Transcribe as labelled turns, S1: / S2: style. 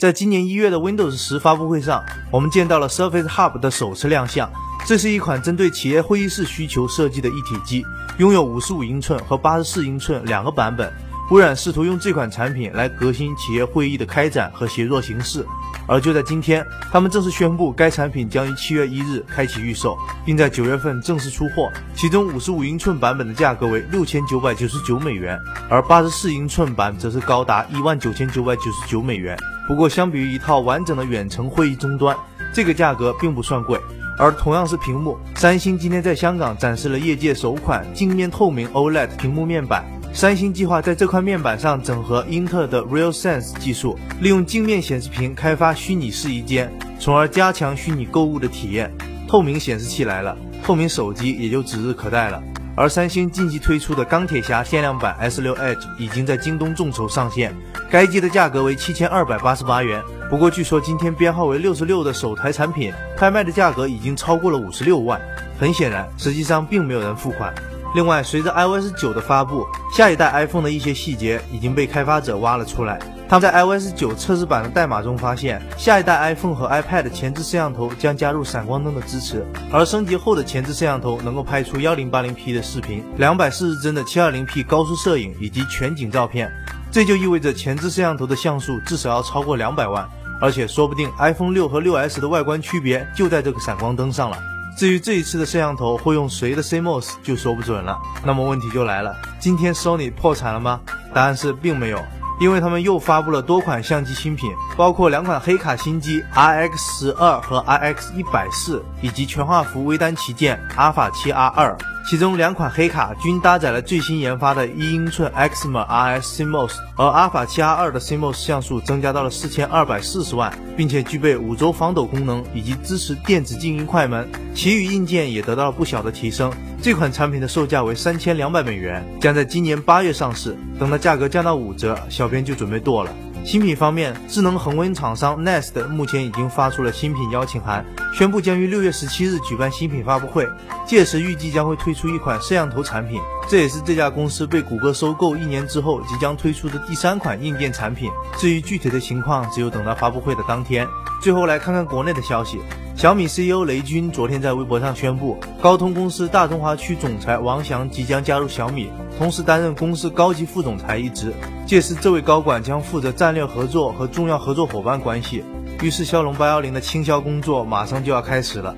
S1: 在今年一月的 Windows 十发布会上，我们见到了 Surface Hub 的首次亮相。这是一款针对企业会议室需求设计的一体机，拥有五十五英寸和八十四英寸两个版本。微软试图用这款产品来革新企业会议的开展和协作形式。而就在今天，他们正式宣布该产品将于七月一日开启预售，并在九月份正式出货。其中五十五英寸版本的价格为六千九百九十九美元，而八十四英寸版则是高达一万九千九百九十九美元。不过，相比于一套完整的远程会议终端，这个价格并不算贵。而同样是屏幕，三星今天在香港展示了业界首款镜面透明 OLED 屏幕面板。三星计划在这块面板上整合英特尔的 RealSense 技术，利用镜面显示屏开发虚拟试衣间，从而加强虚拟购物的体验。透明显示器来了，透明手机也就指日可待了。而三星近期推出的钢铁侠限量版 S6 Edge 已经在京东众筹上线，该机的价格为七千二百八十八元。不过据说今天编号为六十六的首台产品拍卖的价格已经超过了五十六万。很显然，实际上并没有人付款。另外，随着 iOS 九的发布，下一代 iPhone 的一些细节已经被开发者挖了出来。他们在 iOS 九测试版的代码中发现，下一代 iPhone 和 iPad 前置摄像头将加入闪光灯的支持，而升级后的前置摄像头能够拍出 1080P 的视频、240帧的 720P 高速摄影以及全景照片。这就意味着前置摄像头的像素至少要超过200万，而且说不定 iPhone 六和 6s 的外观区别就在这个闪光灯上了。至于这一次的摄像头会用谁的 CMOS 就说不准了。那么问题就来了，今天 Sony 破产了吗？答案是并没有，因为他们又发布了多款相机新品，包括两款黑卡新机 RX 十二和 RX 一百四，以及全画幅微单旗舰 Alpha 七 R 二。其中两款黑卡均搭载了最新研发的一英寸 Exmor RS CMOS，而阿尔法七 R 二的 CMOS 像素增加到了四千二百四十万，并且具备五轴防抖功能以及支持电子静音快门，其余硬件也得到了不小的提升。这款产品的售价为三千两百美元，将在今年八月上市。等到价格降到五折，小编就准备剁了。新品方面，智能恒温厂商 Nest 目前已经发出了新品邀请函，宣布将于六月十七日举办新品发布会，届时预计将会推出一款摄像头产品，这也是这家公司被谷歌收购一年之后即将推出的第三款硬件产品。至于具体的情况，只有等到发布会的当天。最后来看看国内的消息。小米 CEO 雷军昨天在微博上宣布，高通公司大中华区总裁王翔即将加入小米，同时担任公司高级副总裁一职。届时，这位高管将负责战略合作和重要合作伙伴关系。于是，骁龙八幺零的倾销工作马上就要开始了。